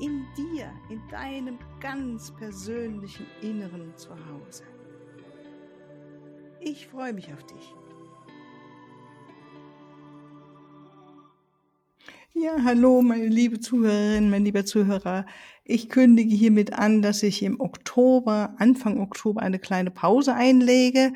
in dir, in deinem ganz persönlichen Inneren zu Hause. Ich freue mich auf dich. Ja, hallo, meine liebe Zuhörerin, mein lieber Zuhörer. Ich kündige hiermit an, dass ich im Oktober, Anfang Oktober, eine kleine Pause einlege.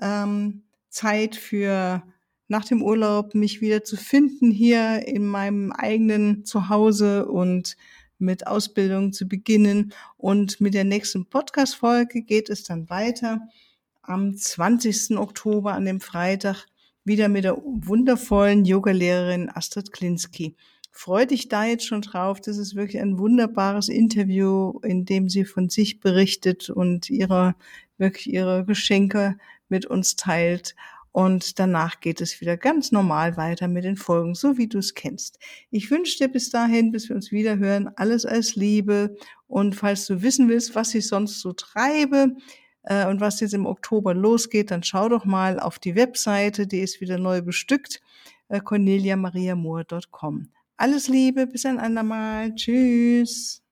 Ähm, Zeit für nach dem Urlaub mich wieder zu finden hier in meinem eigenen Zuhause und mit Ausbildung zu beginnen. Und mit der nächsten Podcast-Folge geht es dann weiter am 20. Oktober, an dem Freitag, wieder mit der wundervollen Yogalehrerin Astrid Klinski. Freu dich da jetzt schon drauf. Das ist wirklich ein wunderbares Interview, in dem sie von sich berichtet und ihre, wirklich ihre Geschenke mit uns teilt. Und danach geht es wieder ganz normal weiter mit den Folgen, so wie du es kennst. Ich wünsche dir bis dahin, bis wir uns wieder hören, alles als Liebe. Und falls du wissen willst, was ich sonst so treibe äh, und was jetzt im Oktober losgeht, dann schau doch mal auf die Webseite, die ist wieder neu bestückt, äh, corneliamariamoor.com. Alles Liebe, bis ein andermal. Tschüss.